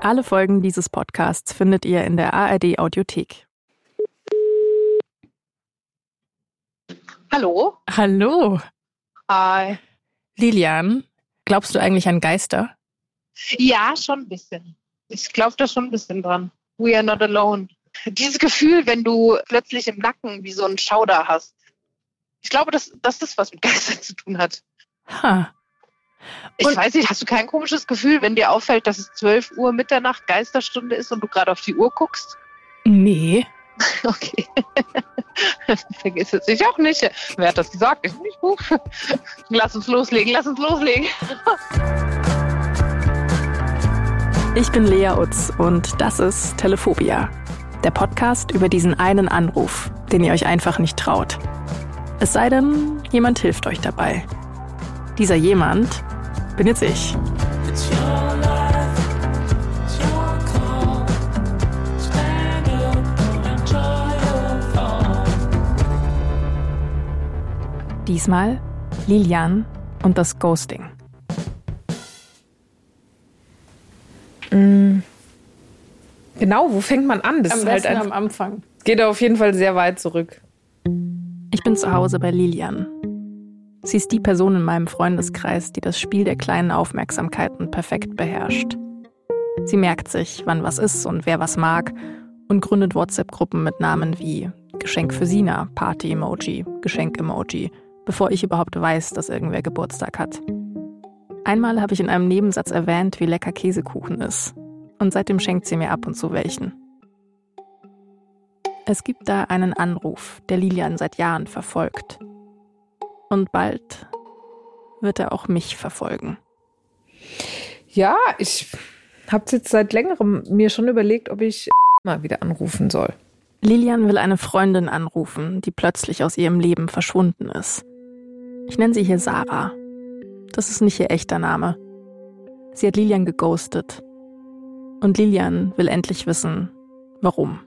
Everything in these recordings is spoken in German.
Alle Folgen dieses Podcasts findet ihr in der ARD Audiothek. Hallo? Hallo. Hi. Lilian, glaubst du eigentlich an Geister? Ja, schon ein bisschen. Ich glaube da schon ein bisschen dran. We are not alone. Dieses Gefühl, wenn du plötzlich im Nacken wie so einen Schauder hast. Ich glaube, dass, dass das was mit Geistern zu tun hat. Ha. Ich Und- weiß nicht, hast du kein komisches Gefühl, wenn dir auffällt, dass es 12 Uhr Mitternacht Geisterstunde ist und du gerade auf die Uhr guckst? Nee. Okay. Vergiss es ich auch nicht. Wer hat das gesagt? Ich nicht. Lass uns loslegen, lass uns loslegen. Ich bin Lea Utz und das ist Telephobia. Der Podcast über diesen einen Anruf, den ihr euch einfach nicht traut. Es sei denn, jemand hilft euch dabei. Dieser jemand bin jetzt ich. Diesmal Lilian und das Ghosting. Genau, wo fängt man an? Das ist halt einfach, Anfang. geht auf jeden Fall sehr weit zurück. Ich bin zu Hause bei Lilian. Sie ist die Person in meinem Freundeskreis, die das Spiel der kleinen Aufmerksamkeiten perfekt beherrscht. Sie merkt sich, wann was ist und wer was mag und gründet WhatsApp-Gruppen mit Namen wie Geschenk für Sina, Party-Emoji, Geschenk-Emoji, bevor ich überhaupt weiß, dass irgendwer Geburtstag hat. Einmal habe ich in einem Nebensatz erwähnt, wie lecker Käsekuchen ist. Und seitdem schenkt sie mir ab und zu welchen. Es gibt da einen Anruf, der Lilian seit Jahren verfolgt. Und bald wird er auch mich verfolgen. Ja, ich habe jetzt seit längerem mir schon überlegt, ob ich mal wieder anrufen soll. Lilian will eine Freundin anrufen, die plötzlich aus ihrem Leben verschwunden ist. Ich nenne sie hier Sarah. Das ist nicht ihr echter Name. Sie hat Lilian geghostet. Und Lilian will endlich wissen, warum.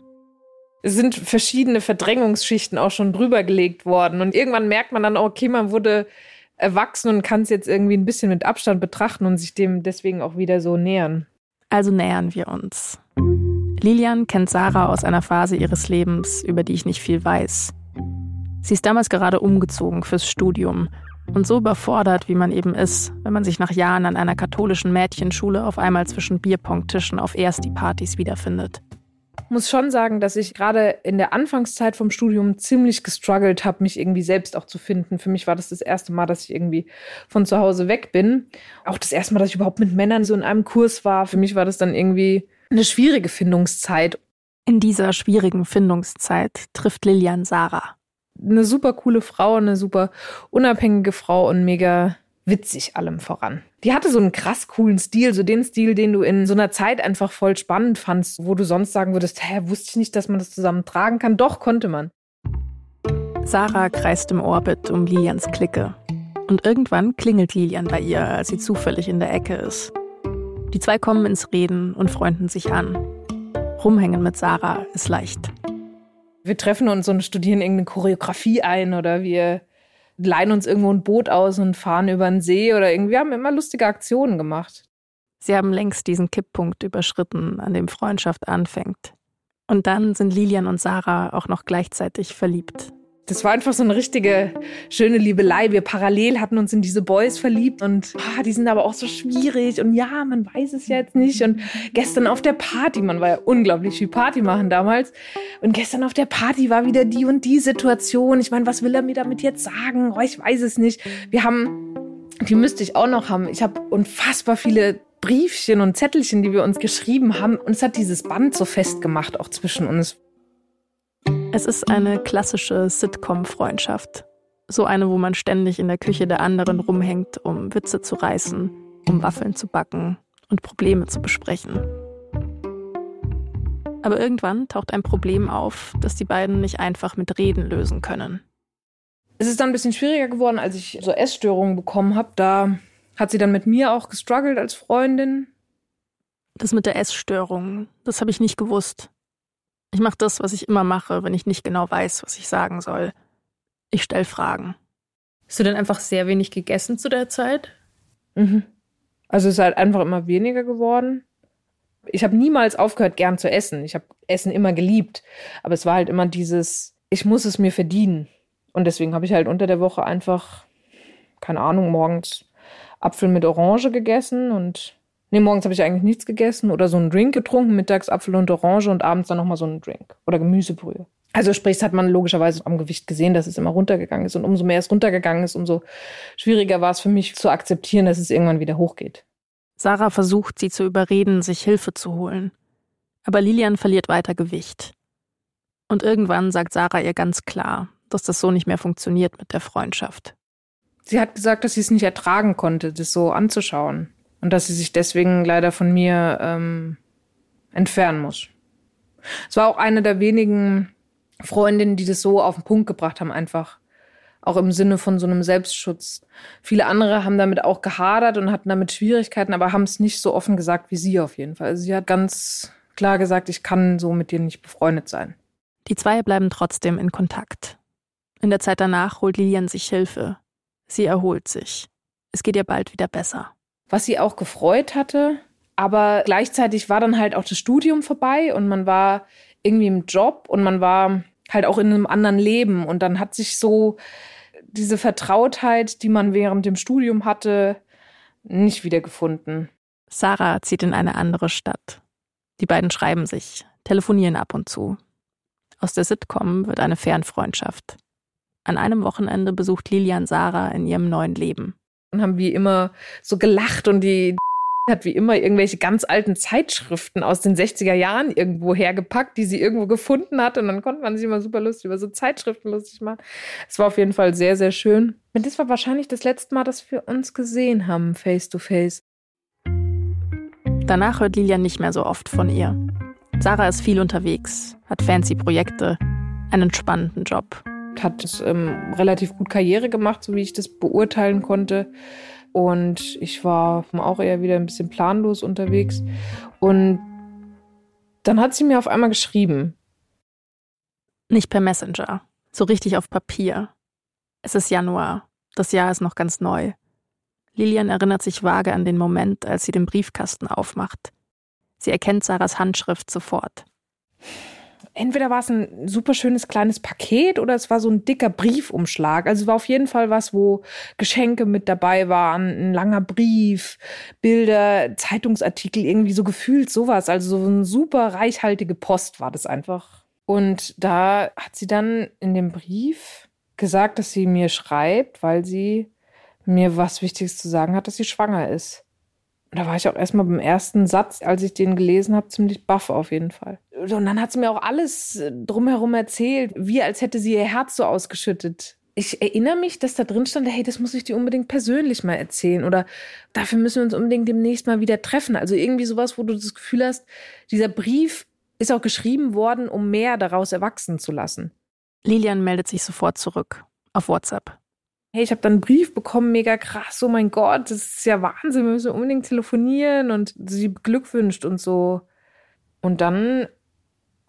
Es sind verschiedene Verdrängungsschichten auch schon drüber gelegt worden. Und irgendwann merkt man dann, okay, man wurde erwachsen und kann es jetzt irgendwie ein bisschen mit Abstand betrachten und sich dem deswegen auch wieder so nähern. Also nähern wir uns. Lilian kennt Sarah aus einer Phase ihres Lebens, über die ich nicht viel weiß. Sie ist damals gerade umgezogen fürs Studium und so überfordert, wie man eben ist, wenn man sich nach Jahren an einer katholischen Mädchenschule auf einmal zwischen Bierpongtischen auf Ersti-Partys wiederfindet. Muss schon sagen, dass ich gerade in der Anfangszeit vom Studium ziemlich gestruggelt habe, mich irgendwie selbst auch zu finden. Für mich war das das erste Mal, dass ich irgendwie von zu Hause weg bin. Auch das erste Mal, dass ich überhaupt mit Männern so in einem Kurs war. Für mich war das dann irgendwie eine schwierige Findungszeit. In dieser schwierigen Findungszeit trifft Lilian Sarah. Eine super coole Frau, eine super unabhängige Frau und mega witzig allem voran. Die hatte so einen krass coolen Stil, so den Stil, den du in so einer Zeit einfach voll spannend fandst, wo du sonst sagen würdest, hä, wusste ich nicht, dass man das zusammen tragen kann. Doch, konnte man. Sarah kreist im Orbit um Lilians Clique. Und irgendwann klingelt Lilian bei ihr, als sie zufällig in der Ecke ist. Die zwei kommen ins Reden und freunden sich an. Rumhängen mit Sarah ist leicht. Wir treffen uns und studieren irgendeine Choreografie ein oder wir leihen uns irgendwo ein Boot aus und fahren über den See oder irgendwie wir haben immer lustige Aktionen gemacht. Sie haben längst diesen Kipppunkt überschritten, an dem Freundschaft anfängt. Und dann sind Lilian und Sarah auch noch gleichzeitig verliebt. Das war einfach so eine richtige schöne Liebelei. Wir parallel hatten uns in diese Boys verliebt und ah, die sind aber auch so schwierig und ja, man weiß es ja jetzt nicht. Und gestern auf der Party, man war ja unglaublich viel Party machen damals. Und gestern auf der Party war wieder die und die Situation. Ich meine, was will er mir damit jetzt sagen? Oh, ich weiß es nicht. Wir haben, die müsste ich auch noch haben. Ich habe unfassbar viele Briefchen und Zettelchen, die wir uns geschrieben haben. Und es hat dieses Band so festgemacht, auch zwischen uns. Es ist eine klassische Sitcom-Freundschaft. So eine, wo man ständig in der Küche der anderen rumhängt, um Witze zu reißen, um Waffeln zu backen und Probleme zu besprechen. Aber irgendwann taucht ein Problem auf, das die beiden nicht einfach mit Reden lösen können. Es ist dann ein bisschen schwieriger geworden, als ich so Essstörungen bekommen habe. Da hat sie dann mit mir auch gestruggelt als Freundin. Das mit der Essstörung, das habe ich nicht gewusst. Ich mache das, was ich immer mache, wenn ich nicht genau weiß, was ich sagen soll. Ich stelle Fragen. Hast du denn einfach sehr wenig gegessen zu der Zeit? Mhm. Also es ist halt einfach immer weniger geworden. Ich habe niemals aufgehört, gern zu essen. Ich habe Essen immer geliebt. Aber es war halt immer dieses, ich muss es mir verdienen. Und deswegen habe ich halt unter der Woche einfach, keine Ahnung, morgens Apfel mit Orange gegessen und nee, morgens habe ich eigentlich nichts gegessen oder so einen Drink getrunken, mittags Apfel und Orange und abends dann nochmal so einen Drink oder Gemüsebrühe. Also sprich, das hat man logischerweise am Gewicht gesehen, dass es immer runtergegangen ist. Und umso mehr es runtergegangen ist, umso schwieriger war es für mich zu akzeptieren, dass es irgendwann wieder hochgeht. Sarah versucht, sie zu überreden, sich Hilfe zu holen. Aber Lilian verliert weiter Gewicht. Und irgendwann sagt Sarah ihr ganz klar, dass das so nicht mehr funktioniert mit der Freundschaft. Sie hat gesagt, dass sie es nicht ertragen konnte, das so anzuschauen. Und dass sie sich deswegen leider von mir ähm, entfernen muss. Es war auch eine der wenigen Freundinnen, die das so auf den Punkt gebracht haben, einfach. Auch im Sinne von so einem Selbstschutz. Viele andere haben damit auch gehadert und hatten damit Schwierigkeiten, aber haben es nicht so offen gesagt wie sie auf jeden Fall. Also sie hat ganz klar gesagt, ich kann so mit dir nicht befreundet sein. Die zwei bleiben trotzdem in Kontakt. In der Zeit danach holt Lilian sich Hilfe. Sie erholt sich. Es geht ihr bald wieder besser. Was sie auch gefreut hatte. Aber gleichzeitig war dann halt auch das Studium vorbei und man war irgendwie im Job und man war halt auch in einem anderen Leben. Und dann hat sich so diese Vertrautheit, die man während dem Studium hatte, nicht wiedergefunden. Sarah zieht in eine andere Stadt. Die beiden schreiben sich, telefonieren ab und zu. Aus der Sitcom wird eine Fernfreundschaft. An einem Wochenende besucht Lilian Sarah in ihrem neuen Leben. Und haben wie immer so gelacht und die hat wie immer irgendwelche ganz alten Zeitschriften aus den 60er Jahren irgendwo hergepackt, die sie irgendwo gefunden hat. Und dann konnte man sich immer super lustig über so Zeitschriften lustig machen. Es war auf jeden Fall sehr, sehr schön. Und das war wahrscheinlich das letzte Mal, dass wir uns gesehen haben, face to face. Danach hört Lilian nicht mehr so oft von ihr. Sarah ist viel unterwegs, hat fancy Projekte, einen spannenden Job. Hat ähm, relativ gut Karriere gemacht, so wie ich das beurteilen konnte. Und ich war auch eher wieder ein bisschen planlos unterwegs. Und dann hat sie mir auf einmal geschrieben. Nicht per Messenger, so richtig auf Papier. Es ist Januar, das Jahr ist noch ganz neu. Lilian erinnert sich vage an den Moment, als sie den Briefkasten aufmacht. Sie erkennt Sarahs Handschrift sofort. Entweder war es ein super schönes kleines Paket oder es war so ein dicker Briefumschlag. Also es war auf jeden Fall was, wo Geschenke mit dabei waren, ein langer Brief, Bilder, Zeitungsartikel, irgendwie so gefühlt sowas. Also so eine super reichhaltige Post war das einfach. Und da hat sie dann in dem Brief gesagt, dass sie mir schreibt, weil sie mir was Wichtiges zu sagen hat, dass sie schwanger ist. Da war ich auch erstmal beim ersten Satz, als ich den gelesen habe, ziemlich baff auf jeden Fall. Und dann hat sie mir auch alles äh, drumherum erzählt, wie als hätte sie ihr Herz so ausgeschüttet. Ich erinnere mich, dass da drin stand, hey, das muss ich dir unbedingt persönlich mal erzählen oder dafür müssen wir uns unbedingt demnächst mal wieder treffen. Also irgendwie sowas, wo du das Gefühl hast, dieser Brief ist auch geschrieben worden, um mehr daraus erwachsen zu lassen. Lilian meldet sich sofort zurück. Auf WhatsApp. Hey, ich habe dann einen Brief bekommen, mega krass, oh mein Gott, das ist ja Wahnsinn, wir müssen unbedingt telefonieren und sie beglückwünscht und so. Und dann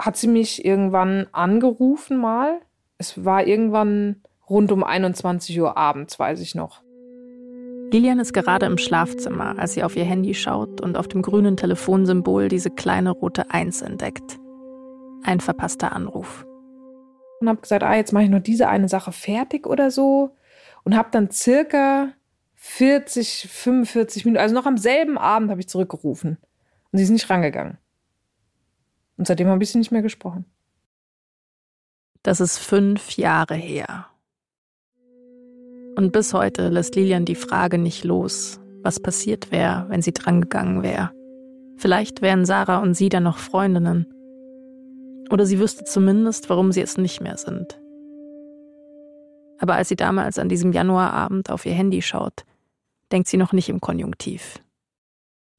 hat sie mich irgendwann angerufen mal. Es war irgendwann rund um 21 Uhr abends, weiß ich noch. Lilian ist gerade im Schlafzimmer, als sie auf ihr Handy schaut und auf dem grünen Telefonsymbol diese kleine rote Eins entdeckt. Ein verpasster Anruf. Und habe gesagt, ah, jetzt mache ich nur diese eine Sache fertig oder so. Und habe dann circa 40, 45 Minuten, also noch am selben Abend habe ich zurückgerufen. Und sie ist nicht rangegangen. Und seitdem habe ich sie nicht mehr gesprochen. Das ist fünf Jahre her. Und bis heute lässt Lilian die Frage nicht los, was passiert wäre, wenn sie drangegangen wäre. Vielleicht wären Sarah und sie dann noch Freundinnen. Oder sie wüsste zumindest, warum sie es nicht mehr sind. Aber als sie damals an diesem Januarabend auf ihr Handy schaut, denkt sie noch nicht im Konjunktiv.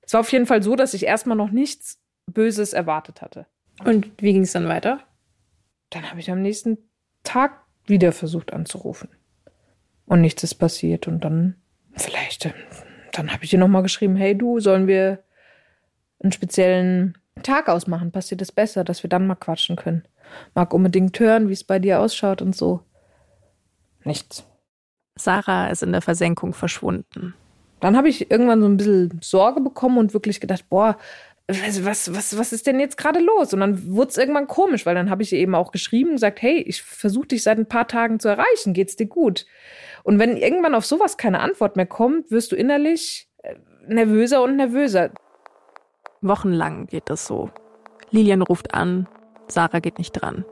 Es war auf jeden Fall so, dass ich erstmal noch nichts Böses erwartet hatte. Und wie ging es dann weiter? Dann habe ich am nächsten Tag wieder versucht anzurufen. Und nichts ist passiert. Und dann, vielleicht, äh, dann habe ich ihr nochmal geschrieben, hey du, sollen wir einen speziellen Tag ausmachen? Passt dir das besser, dass wir dann mal quatschen können? Mag unbedingt hören, wie es bei dir ausschaut und so. Nichts. Sarah ist in der Versenkung verschwunden. Dann habe ich irgendwann so ein bisschen Sorge bekommen und wirklich gedacht, boah, was, was, was, was ist denn jetzt gerade los? Und dann wurde es irgendwann komisch, weil dann habe ich ihr eben auch geschrieben und gesagt, hey, ich versuche dich seit ein paar Tagen zu erreichen, geht's dir gut? Und wenn irgendwann auf sowas keine Antwort mehr kommt, wirst du innerlich äh, nervöser und nervöser. Wochenlang geht es so. Lilian ruft an, Sarah geht nicht dran.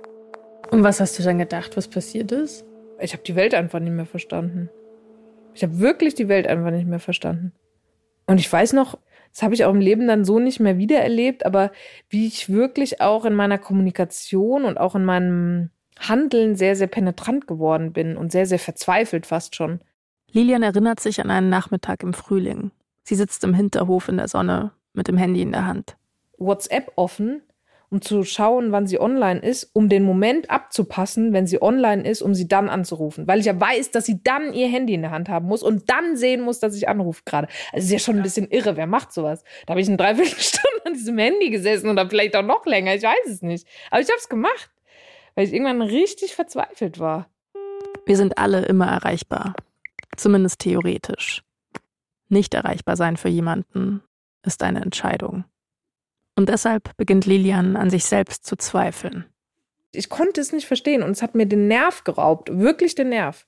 Und was hast du dann gedacht, was passiert ist? Ich habe die Welt einfach nicht mehr verstanden. Ich habe wirklich die Welt einfach nicht mehr verstanden. Und ich weiß noch, das habe ich auch im Leben dann so nicht mehr wiedererlebt, aber wie ich wirklich auch in meiner Kommunikation und auch in meinem Handeln sehr, sehr penetrant geworden bin und sehr, sehr verzweifelt fast schon. Lilian erinnert sich an einen Nachmittag im Frühling. Sie sitzt im Hinterhof in der Sonne mit dem Handy in der Hand. WhatsApp offen, um zu schauen, wann sie online ist, um den Moment abzupassen, wenn sie online ist, um sie dann anzurufen. Weil ich ja weiß, dass sie dann ihr Handy in der Hand haben muss und dann sehen muss, dass ich anrufe gerade. Also ist ja schon ein bisschen irre, wer macht sowas? Da habe ich eine Dreiviertelstunde an diesem Handy gesessen oder vielleicht auch noch länger, ich weiß es nicht. Aber ich habe es gemacht, weil ich irgendwann richtig verzweifelt war. Wir sind alle immer erreichbar. Zumindest theoretisch. Nicht erreichbar sein für jemanden ist eine Entscheidung. Und deshalb beginnt Lilian an sich selbst zu zweifeln. Ich konnte es nicht verstehen und es hat mir den Nerv geraubt, wirklich den Nerv.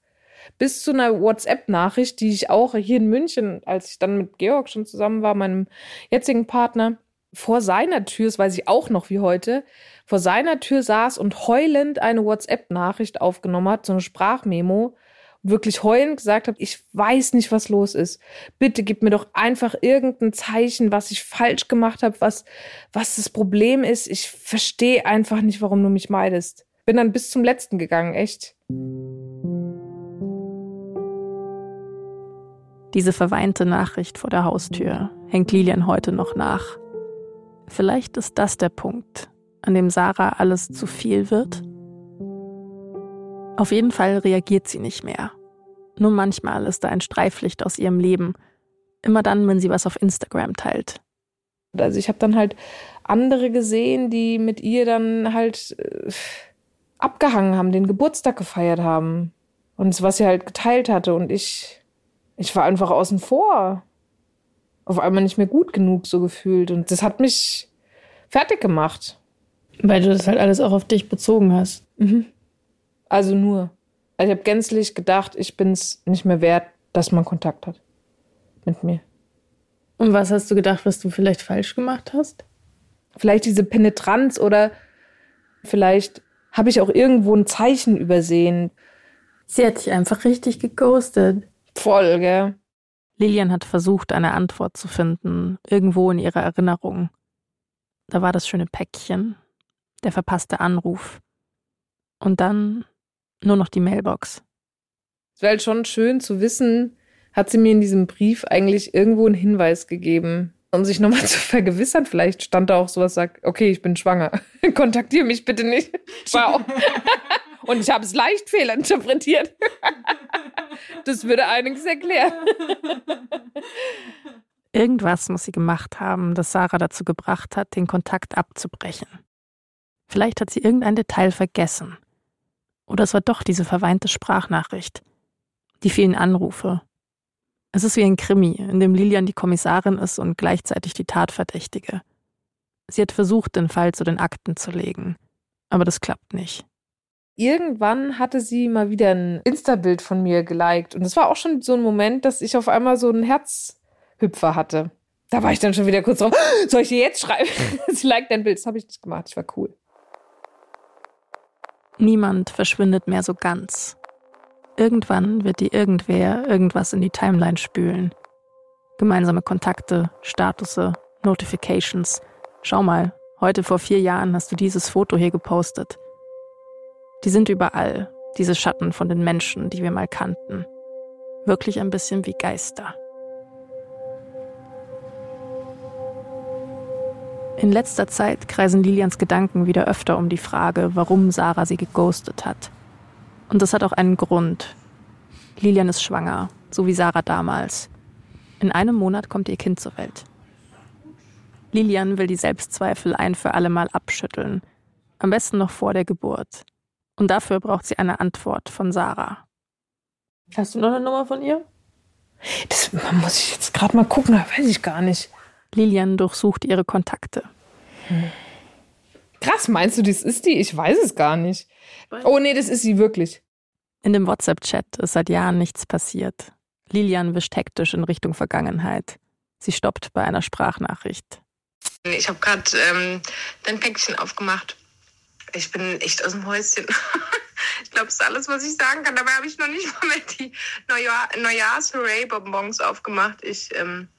Bis zu einer WhatsApp-Nachricht, die ich auch hier in München, als ich dann mit Georg schon zusammen war, meinem jetzigen Partner, vor seiner Tür, das weiß ich auch noch wie heute, vor seiner Tür saß und heulend eine WhatsApp-Nachricht aufgenommen hat, so eine Sprachmemo, wirklich heulend gesagt habe, ich weiß nicht, was los ist. Bitte gib mir doch einfach irgendein Zeichen, was ich falsch gemacht habe, was, was das Problem ist. Ich verstehe einfach nicht, warum du mich meidest. Bin dann bis zum letzten gegangen, echt. Diese verweinte Nachricht vor der Haustür hängt Lilian heute noch nach. Vielleicht ist das der Punkt, an dem Sarah alles zu viel wird. Auf jeden Fall reagiert sie nicht mehr. Nur manchmal ist da ein Streiflicht aus ihrem Leben. Immer dann, wenn sie was auf Instagram teilt. Also ich habe dann halt andere gesehen, die mit ihr dann halt äh, abgehangen haben, den Geburtstag gefeiert haben. Und was sie halt geteilt hatte. Und ich, ich war einfach außen vor. Auf einmal nicht mehr gut genug so gefühlt. Und das hat mich fertig gemacht. Weil du das halt alles auch auf dich bezogen hast. Mhm. Also nur. Also ich habe gänzlich gedacht, ich bin es nicht mehr wert, dass man Kontakt hat mit mir. Und was hast du gedacht, was du vielleicht falsch gemacht hast? Vielleicht diese Penetranz oder vielleicht habe ich auch irgendwo ein Zeichen übersehen. Sie hat dich einfach richtig geghostet. Voll, gell? Lilian hat versucht, eine Antwort zu finden, irgendwo in ihrer Erinnerung. Da war das schöne Päckchen, der verpasste Anruf. Und dann nur noch die Mailbox. Es wäre halt schon schön zu wissen, hat sie mir in diesem Brief eigentlich irgendwo einen Hinweis gegeben, um sich nochmal zu vergewissern. Vielleicht stand da auch sowas, sagt, okay, ich bin schwanger. Kontaktiere mich bitte nicht. Wow. Und ich habe es leicht fehlinterpretiert. Das würde einiges erklären. Irgendwas muss sie gemacht haben, das Sarah dazu gebracht hat, den Kontakt abzubrechen. Vielleicht hat sie irgendein Detail vergessen. Oder es war doch diese verweinte Sprachnachricht. Die vielen Anrufe. Es ist wie ein Krimi, in dem Lilian die Kommissarin ist und gleichzeitig die Tatverdächtige. Sie hat versucht, den Fall zu den Akten zu legen. Aber das klappt nicht. Irgendwann hatte sie mal wieder ein Insta-Bild von mir geliked. Und es war auch schon so ein Moment, dass ich auf einmal so einen Herzhüpfer hatte. Da war ich dann schon wieder kurz drauf. Soll ich dir jetzt schreiben? sie liked dein Bild. Das habe ich nicht gemacht. Ich war cool. Niemand verschwindet mehr so ganz. Irgendwann wird dir irgendwer irgendwas in die Timeline spülen. Gemeinsame Kontakte, Statusse, Notifications. Schau mal, heute vor vier Jahren hast du dieses Foto hier gepostet. Die sind überall, diese Schatten von den Menschen, die wir mal kannten. Wirklich ein bisschen wie Geister. In letzter Zeit kreisen Lilians Gedanken wieder öfter um die Frage, warum Sarah sie geghostet hat. Und das hat auch einen Grund. Lilian ist schwanger, so wie Sarah damals. In einem Monat kommt ihr Kind zur Welt. Lilian will die Selbstzweifel ein für alle Mal abschütteln. Am besten noch vor der Geburt. Und dafür braucht sie eine Antwort von Sarah. Hast du noch eine Nummer von ihr? Das muss ich jetzt gerade mal gucken, da weiß ich gar nicht. Lilian durchsucht ihre Kontakte. Krass, meinst du, das ist die? Ich weiß es gar nicht. Oh nee, das ist sie wirklich. In dem WhatsApp-Chat ist seit Jahren nichts passiert. Lilian wischt hektisch in Richtung Vergangenheit. Sie stoppt bei einer Sprachnachricht. Ich habe gerade ähm, dein Päckchen aufgemacht. Ich bin echt aus dem Häuschen. ich glaube, das ist alles, was ich sagen kann. Dabei habe ich noch nicht mal mehr die Neujahr Neujahrs-Hooray-Bonbons aufgemacht. Ich ähm,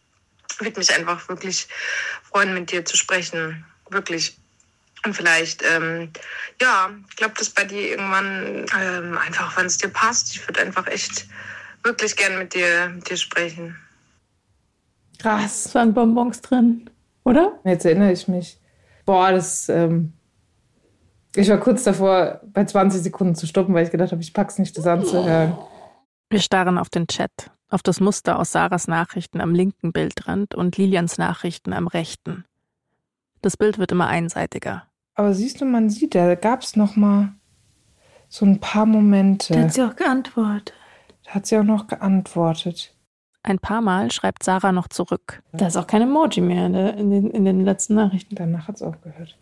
würde mich einfach wirklich freuen, mit dir zu sprechen. Wirklich. Und vielleicht, ähm, ja, ich glaube, dass bei dir irgendwann ähm, einfach, wenn es dir passt, ich würde einfach echt wirklich gern mit dir, mit dir sprechen. Krass. Waren Bonbons drin, oder? Jetzt erinnere ich mich. Boah, das. Ähm, ich war kurz davor, bei 20 Sekunden zu stoppen, weil ich gedacht habe, ich pack's nicht, das anzuhören. Wir starren auf den Chat, auf das Muster aus Sarahs Nachrichten am linken Bildrand und Lilians Nachrichten am rechten. Das Bild wird immer einseitiger. Aber siehst du, man sieht, da gab es noch mal so ein paar Momente. Da hat sie auch geantwortet. Da hat sie auch noch geantwortet. Ein paar Mal schreibt Sarah noch zurück. Da ist auch kein Emoji mehr ne, in den, in den letzten Nachrichten. Danach hat es aufgehört.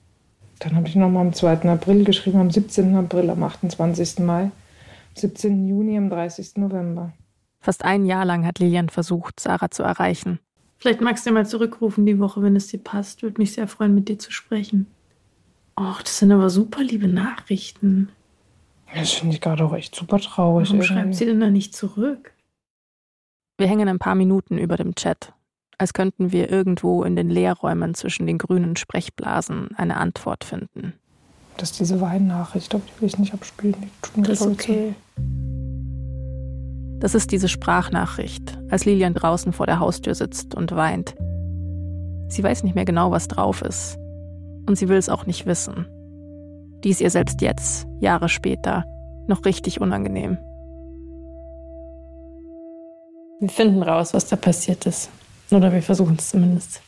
Dann habe ich noch mal am 2. April geschrieben, am 17. April, am 28. Mai, am 17. Juni, am 30. November. Fast ein Jahr lang hat Lilian versucht, Sarah zu erreichen. Vielleicht magst du ja mal zurückrufen die Woche, wenn es dir passt. Würde mich sehr freuen, mit dir zu sprechen. Och, das sind aber super liebe Nachrichten. Das finde ich gerade auch echt super traurig. Warum irgendwie. schreibt sie denn da nicht zurück? Wir hängen ein paar Minuten über dem Chat, als könnten wir irgendwo in den Leerräumen zwischen den grünen Sprechblasen eine Antwort finden. Das ist diese Weinnachricht, glaube die will ich nicht abspielen. Die tut mir, Das ist okay. Das ist diese Sprachnachricht, als Lilian draußen vor der Haustür sitzt und weint. Sie weiß nicht mehr genau, was drauf ist. Und sie will es auch nicht wissen. Die ist ihr selbst jetzt, Jahre später, noch richtig unangenehm. Wir finden raus, was da passiert ist. Oder wir versuchen es zumindest.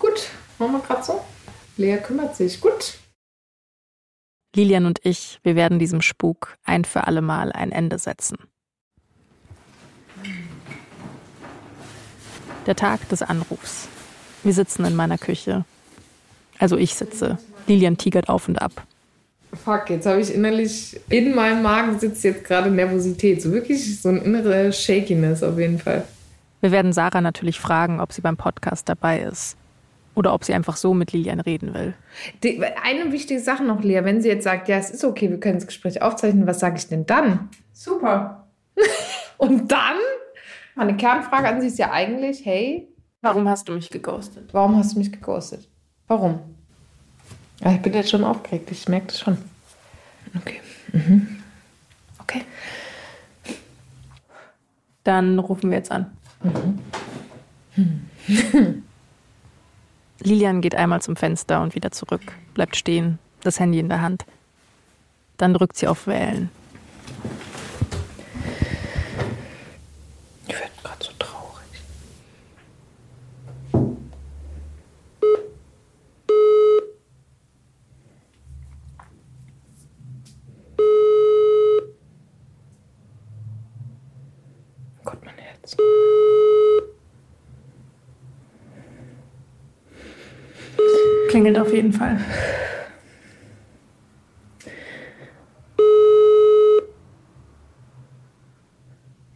Gut, machen wir gerade so. Lea kümmert sich. Gut. Lilian und ich, wir werden diesem Spuk ein für alle Mal ein Ende setzen. Der Tag des Anrufs. Wir sitzen in meiner Küche. Also ich sitze. Lilian tigert auf und ab. Fuck, jetzt habe ich innerlich, in meinem Magen sitzt jetzt gerade Nervosität. So wirklich so ein innere Shakiness auf jeden Fall. Wir werden Sarah natürlich fragen, ob sie beim Podcast dabei ist. Oder ob sie einfach so mit Lilian reden will. Die, eine wichtige Sache noch, Lea. Wenn sie jetzt sagt, ja, es ist okay, wir können das Gespräch aufzeichnen, was sage ich denn dann? Super. Und dann? Meine Kernfrage an sie ist ja eigentlich, hey, Warum hast du mich geghostet? warum hast du mich geghostet? Warum? Ja, ich bin jetzt schon aufgeregt, ich merke das schon. Okay. Mhm. Okay. Dann rufen wir jetzt an. Lilian geht einmal zum Fenster und wieder zurück, bleibt stehen, das Handy in der Hand. Dann drückt sie auf Wählen. Ich werde gerade so traurig. Gott, mein Herz. Klingelt auf jeden Fall.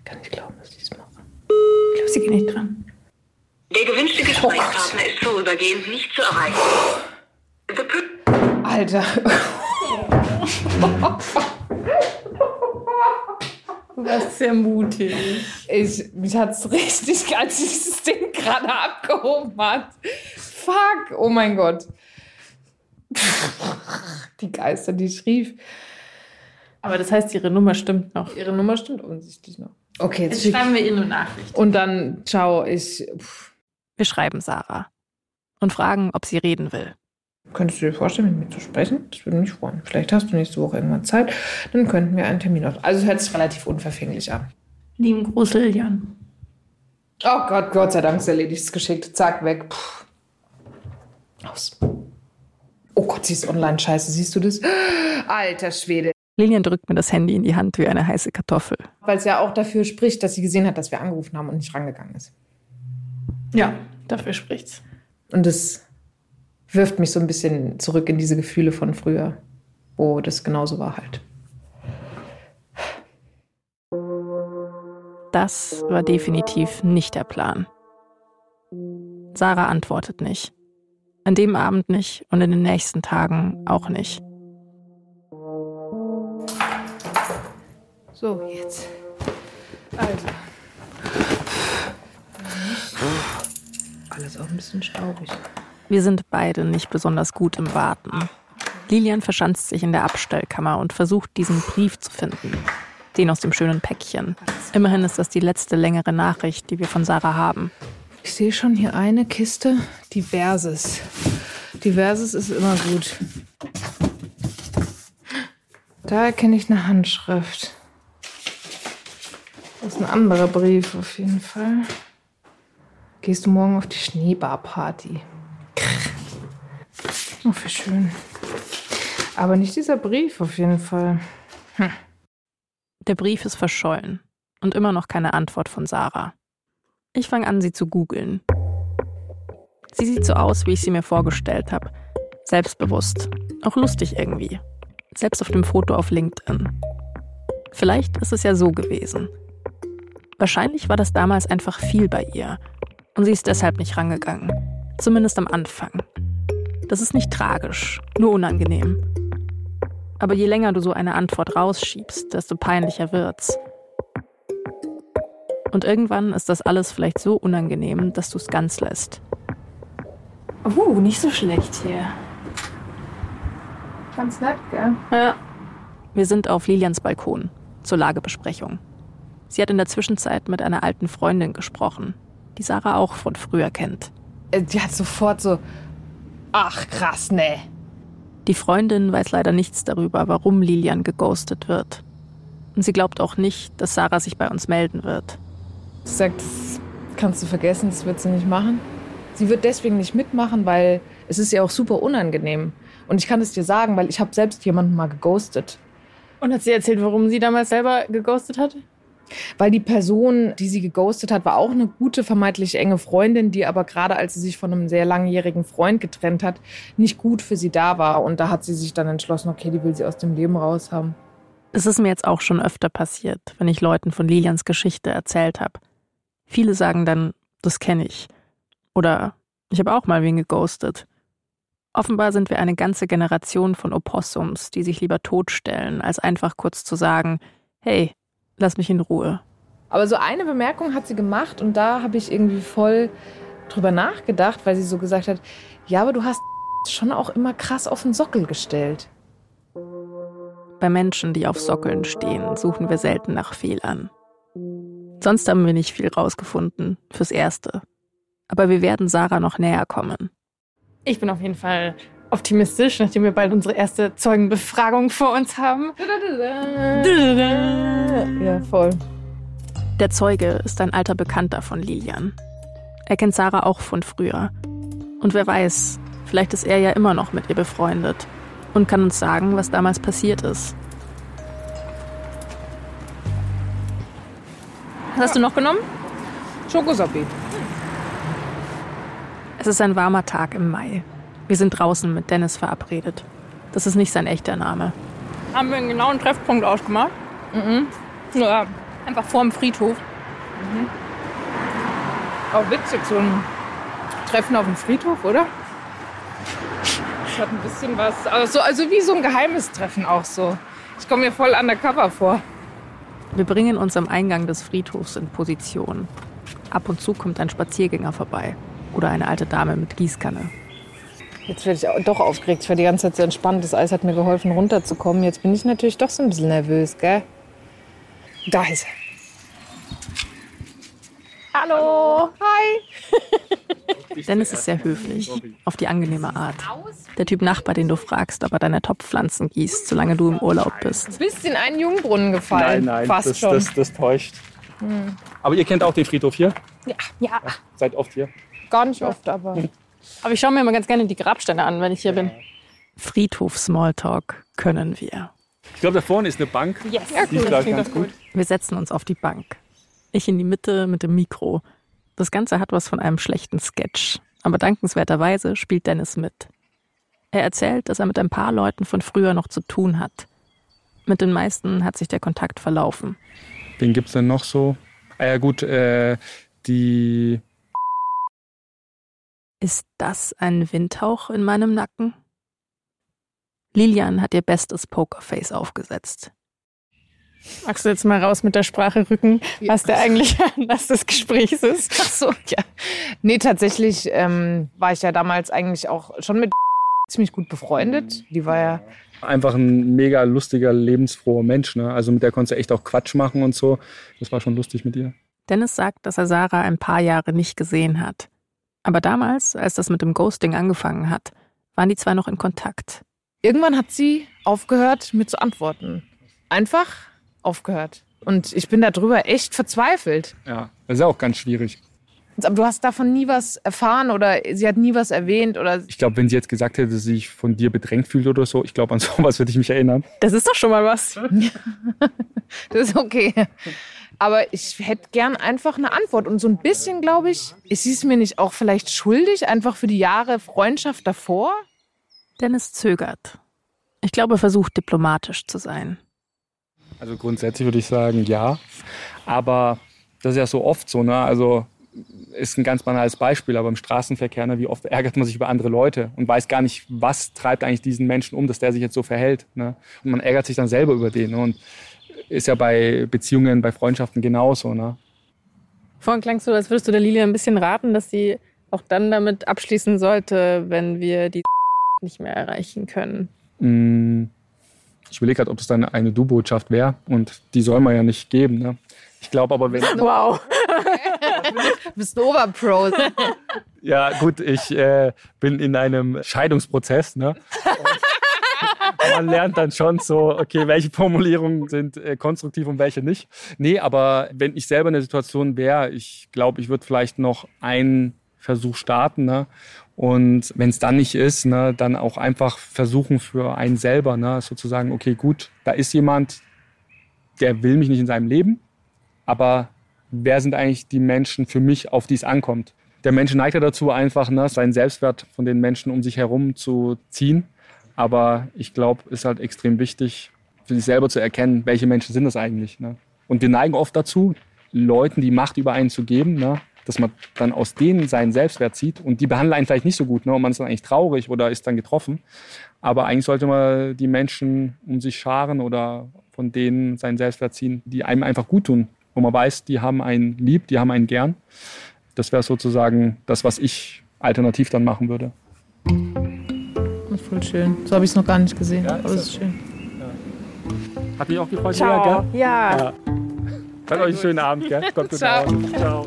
Kann nicht glauben, dass ich es mache. Ich glaube, sie geht nicht dran. Der gewünschte Gesprächspartner ist vorübergehend nicht zu erreichen. Alter. Du warst sehr mutig. Ich, mich hat es richtig, als dieses Ding gerade abgehoben hat. Fuck, oh mein Gott. Die Geister, die ich rief. Aber das heißt, ihre Nummer stimmt noch. Ihre Nummer stimmt offensichtlich noch. Okay, jetzt Jetzt schreiben wir ihr eine Nachricht. Und dann, ciao, ich. Pff, Wir schreiben Sarah und fragen, ob sie reden will. könntest du dir vorstellen, mit mir zu sprechen? Das würde mich freuen. Vielleicht hast du nächste Woche irgendwann Zeit. Dann könnten wir einen Termin aus. Also es hört sich relativ unverfänglich an. Lieben Gruß, Lilian. Oh Gott, Gott sei Dank ist erledigt, ist geschickt. Zack, weg. Puh. Aus. Oh Gott, sie ist online. Scheiße, siehst du das? Alter Schwede. Lilian drückt mir das Handy in die Hand wie eine heiße Kartoffel. Weil es ja auch dafür spricht, dass sie gesehen hat, dass wir angerufen haben und nicht rangegangen ist. Ja, dafür spricht's. Und es wirft mich so ein bisschen zurück in diese Gefühle von früher, wo das genauso war halt. Das war definitiv nicht der Plan. Sarah antwortet nicht. An dem Abend nicht und in den nächsten Tagen auch nicht. So, jetzt. Also. Alles auch ein bisschen staubig. Wir sind beide nicht besonders gut im Warten. Lilian verschanzt sich in der Abstellkammer und versucht, diesen Brief zu finden. Den aus dem schönen Päckchen. Immerhin ist das die letzte längere Nachricht, die wir von Sarah haben. Ich sehe schon hier eine Kiste. Diverses. Diverses ist immer gut. Da erkenne ich eine Handschrift. Das ist ein anderer Brief auf jeden Fall. Gehst du morgen auf die Schneebarparty? Oh, wie schön. Aber nicht dieser Brief auf jeden Fall. Der Brief ist verschollen und immer noch keine Antwort von Sarah. Ich fange an, sie zu googeln. Sie sieht so aus, wie ich sie mir vorgestellt habe. Selbstbewusst. Auch lustig irgendwie. Selbst auf dem Foto auf LinkedIn. Vielleicht ist es ja so gewesen. Wahrscheinlich war das damals einfach viel bei ihr. Und sie ist deshalb nicht rangegangen. Zumindest am Anfang. Das ist nicht tragisch, nur unangenehm. Aber je länger du so eine Antwort rausschiebst, desto peinlicher wird's. Und irgendwann ist das alles vielleicht so unangenehm, dass du es ganz lässt. Uh, nicht so schlecht hier. Ganz nett, gell? Ja. Wir sind auf Lilians Balkon zur Lagebesprechung. Sie hat in der Zwischenzeit mit einer alten Freundin gesprochen, die Sarah auch von früher kennt. Äh, Die hat sofort so. Ach, krass, ne. Die Freundin weiß leider nichts darüber, warum Lilian geghostet wird. Und sie glaubt auch nicht, dass Sarah sich bei uns melden wird. Sie sagt, das kannst du vergessen, das wird sie nicht machen. Sie wird deswegen nicht mitmachen, weil es ist ihr auch super unangenehm. Und ich kann es dir sagen, weil ich habe selbst jemanden mal geghostet. Und hat sie erzählt, warum sie damals selber geghostet hat? Weil die Person, die sie geghostet hat, war auch eine gute, vermeintlich enge Freundin, die aber gerade als sie sich von einem sehr langjährigen Freund getrennt hat, nicht gut für sie da war. Und da hat sie sich dann entschlossen, okay, die will sie aus dem Leben raus haben. Es ist mir jetzt auch schon öfter passiert, wenn ich Leuten von Lilians Geschichte erzählt habe. Viele sagen dann, das kenne ich. Oder ich habe auch mal wen geghostet. Offenbar sind wir eine ganze Generation von Opossums, die sich lieber totstellen, als einfach kurz zu sagen, hey, lass mich in Ruhe. Aber so eine Bemerkung hat sie gemacht und da habe ich irgendwie voll drüber nachgedacht, weil sie so gesagt hat, ja, aber du hast schon auch immer krass auf den Sockel gestellt. Bei Menschen, die auf Sockeln stehen, suchen wir selten nach Fehlern. Sonst haben wir nicht viel rausgefunden, fürs Erste. Aber wir werden Sarah noch näher kommen. Ich bin auf jeden Fall optimistisch, nachdem wir bald unsere erste Zeugenbefragung vor uns haben. Ja, voll. Der Zeuge ist ein alter Bekannter von Lilian. Er kennt Sarah auch von früher. Und wer weiß, vielleicht ist er ja immer noch mit ihr befreundet und kann uns sagen, was damals passiert ist. Was hast du noch genommen? Schokosoppi. Es ist ein warmer Tag im Mai. Wir sind draußen mit Dennis verabredet. Das ist nicht sein echter Name. Haben wir einen genauen Treffpunkt ausgemacht? Mhm. Ja, einfach vor dem Friedhof. Auch witzig, so ein Treffen auf dem Friedhof, oder? Das hat ein bisschen was. Also, also wie so ein geheimes Treffen auch so. Ich komme mir voll undercover vor. Wir bringen uns am Eingang des Friedhofs in Position. Ab und zu kommt ein Spaziergänger vorbei oder eine alte Dame mit Gießkanne. Jetzt werde ich doch aufgeregt. Ich war die ganze Zeit so entspannt. Das Eis hat mir geholfen, runterzukommen. Jetzt bin ich natürlich doch so ein bisschen nervös, gell? Da ist er. Hallo. Dennis ist sehr höflich, auf die angenehme Art. Der Typ Nachbar, den du fragst, ob er deine Topfpflanzen gießt, solange du im Urlaub bist. Du bist in einen Jungbrunnen gefallen. Nein, nein, Fast das, schon. Hm. Das, das täuscht. Aber ihr kennt auch den Friedhof hier? Ja, Seid oft hier? Gar nicht oft, aber. aber ich schaue mir immer ganz gerne die Grabsteine an, wenn ich hier bin. Friedhof-Smalltalk können wir. Ich glaube, da vorne ist eine Bank. Yes. Die ist, glaube ich, ganz gut. Wir setzen uns auf die Bank. Ich in die Mitte mit dem Mikro. Das Ganze hat was von einem schlechten Sketch. Aber dankenswerterweise spielt Dennis mit. Er erzählt, dass er mit ein paar Leuten von früher noch zu tun hat. Mit den meisten hat sich der Kontakt verlaufen. Wen gibt's denn noch so? Ah ja gut, äh, die Ist das ein Windhauch in meinem Nacken? Lilian hat ihr bestes Pokerface aufgesetzt. Magst du jetzt mal raus mit der Sprache rücken, was der eigentlich Anlass des Gesprächs ist? Ach so, ja. Nee, tatsächlich ähm, war ich ja damals eigentlich auch schon mit ziemlich gut befreundet. Die war ja einfach ein mega lustiger, lebensfroher Mensch. Ne? Also mit der konntest du echt auch Quatsch machen und so. Das war schon lustig mit ihr. Dennis sagt, dass er Sarah ein paar Jahre nicht gesehen hat. Aber damals, als das mit dem Ghosting angefangen hat, waren die zwei noch in Kontakt. irgendwann hat sie aufgehört, mir zu antworten. Einfach aufgehört. Und ich bin darüber echt verzweifelt. Ja, das ist ja auch ganz schwierig. Aber du hast davon nie was erfahren oder sie hat nie was erwähnt oder Ich glaube, wenn sie jetzt gesagt hätte, dass sie sich von dir bedrängt fühlt oder so, ich glaube, an sowas würde ich mich erinnern. Das ist doch schon mal was. das ist okay. Aber ich hätte gern einfach eine Antwort. Und so ein bisschen, glaube ich, ist sie es mir nicht auch vielleicht schuldig, einfach für die Jahre Freundschaft davor? Dennis zögert. Ich glaube, er versucht diplomatisch zu sein. Also grundsätzlich würde ich sagen, ja. Aber das ist ja so oft so, ne? Also ist ein ganz banales Beispiel, aber im Straßenverkehr, ne, wie oft ärgert man sich über andere Leute und weiß gar nicht, was treibt eigentlich diesen Menschen um, dass der sich jetzt so verhält. Ne? Und man ärgert sich dann selber über den. Ne? Und ist ja bei Beziehungen, bei Freundschaften genauso. Ne? Vorhin klangst du, als würdest du der Lilie ein bisschen raten, dass sie auch dann damit abschließen sollte, wenn wir die nicht mehr erreichen können. Mm, Ich überlege gerade, ob es dann eine Du-Botschaft wäre und die soll man ja nicht geben. Ne? Ich glaube aber, wenn. Wow. Du bist ein Oberpro. Ja, gut, ich äh, bin in einem Scheidungsprozess. Ne? Und man lernt dann schon so, okay, welche Formulierungen sind äh, konstruktiv und welche nicht. Nee, aber wenn ich selber in der Situation wäre, ich glaube, ich würde vielleicht noch einen Versuch starten. Ne? Und wenn es dann nicht ist, ne, dann auch einfach versuchen für einen selber, ne, sozusagen, okay, gut, da ist jemand, der will mich nicht in seinem Leben, aber wer sind eigentlich die Menschen für mich, auf die es ankommt? Der Mensch neigt ja dazu, einfach ne, seinen Selbstwert von den Menschen um sich herum zu ziehen. Aber ich glaube, es ist halt extrem wichtig, für sich selber zu erkennen, welche Menschen sind das eigentlich. Ne? Und wir neigen oft dazu, Leuten die Macht über einen zu geben, ne? Dass man dann aus denen seinen Selbstwert zieht. Und die behandeln einen vielleicht nicht so gut. Ne? Und man ist dann eigentlich traurig oder ist dann getroffen. Aber eigentlich sollte man die Menschen um sich scharen oder von denen seinen Selbstwert ziehen, die einem einfach gut tun. Wo man weiß, die haben einen lieb, die haben einen gern. Das wäre sozusagen das, was ich alternativ dann machen würde. Das ist voll schön. So habe ich es noch gar nicht gesehen. Ja, aber ist es ist schön. Hat mich auch gefreut, Ciao. Julia, gell? Ja. Ja. Dann euch einen schönen Abend, gell? Kommt gut Ciao. Ciao.